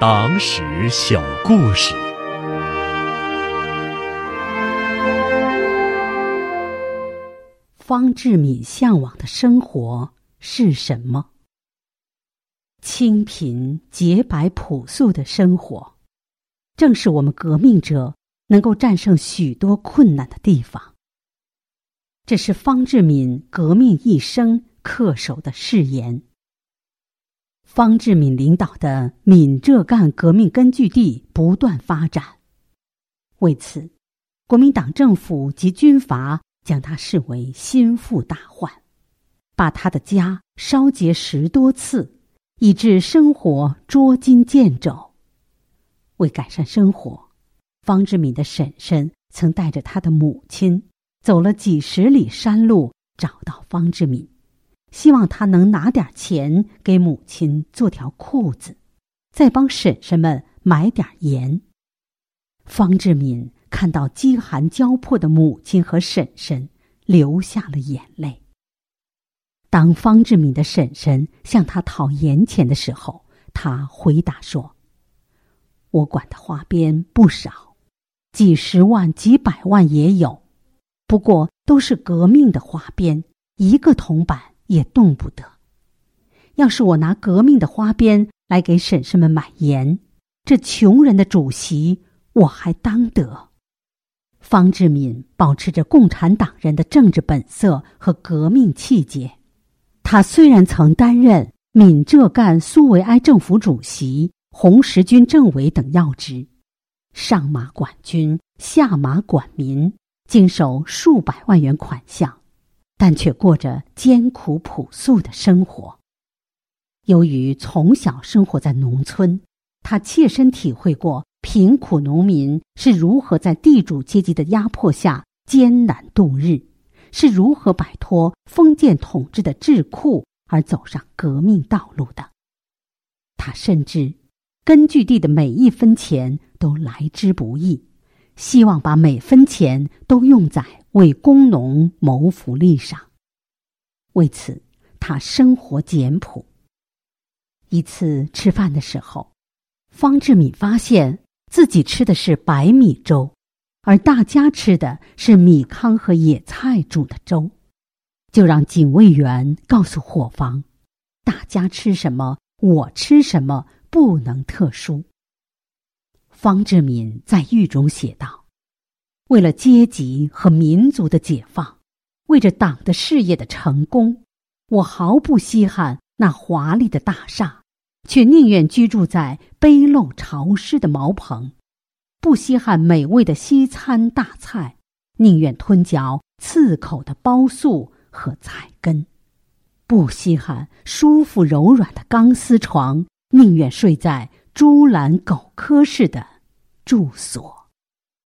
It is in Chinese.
党史小故事。方志敏向往的生活是什么？清贫、洁白、朴素的生活，正是我们革命者能够战胜许多困难的地方。这是方志敏革命一生恪守的誓言。方志敏领导的闽浙赣革命根据地不断发展，为此，国民党政府及军阀将他视为心腹大患，把他的家烧劫十多次，以致生活捉襟见肘。为改善生活，方志敏的婶婶曾带着他的母亲走了几十里山路，找到方志敏。希望他能拿点钱给母亲做条裤子，再帮婶婶们买点盐。方志敏看到饥寒交迫的母亲和婶婶，流下了眼泪。当方志敏的婶婶向他讨盐钱的时候，他回答说：“我管的花边不少，几十万、几百万也有，不过都是革命的花边，一个铜板。”也动不得。要是我拿革命的花边来给婶婶们买盐，这穷人的主席我还当得。方志敏保持着共产党人的政治本色和革命气节。他虽然曾担任闽浙赣苏维埃政府主席、红十军政委等要职，上马管军，下马管民，经手数百万元款项。但却过着艰苦朴素的生活。由于从小生活在农村，他切身体会过贫苦农民是如何在地主阶级的压迫下艰难度日，是如何摆脱封建统治的桎梏而走上革命道路的。他深知，根据地的每一分钱都来之不易，希望把每分钱都用在。为工农谋福利上，为此他生活简朴。一次吃饭的时候，方志敏发现自己吃的是白米粥，而大家吃的是米糠和野菜煮的粥，就让警卫员告诉伙房：大家吃什么，我吃什么，不能特殊。方志敏在狱中写道。为了阶级和民族的解放，为着党的事业的成功，我毫不稀罕那华丽的大厦，却宁愿居住在卑陋潮湿的茅棚；不稀罕美味的西餐大菜，宁愿吞嚼刺口的包粟和菜根；不稀罕舒服柔软的钢丝床，宁愿睡在猪栏狗科室的住所。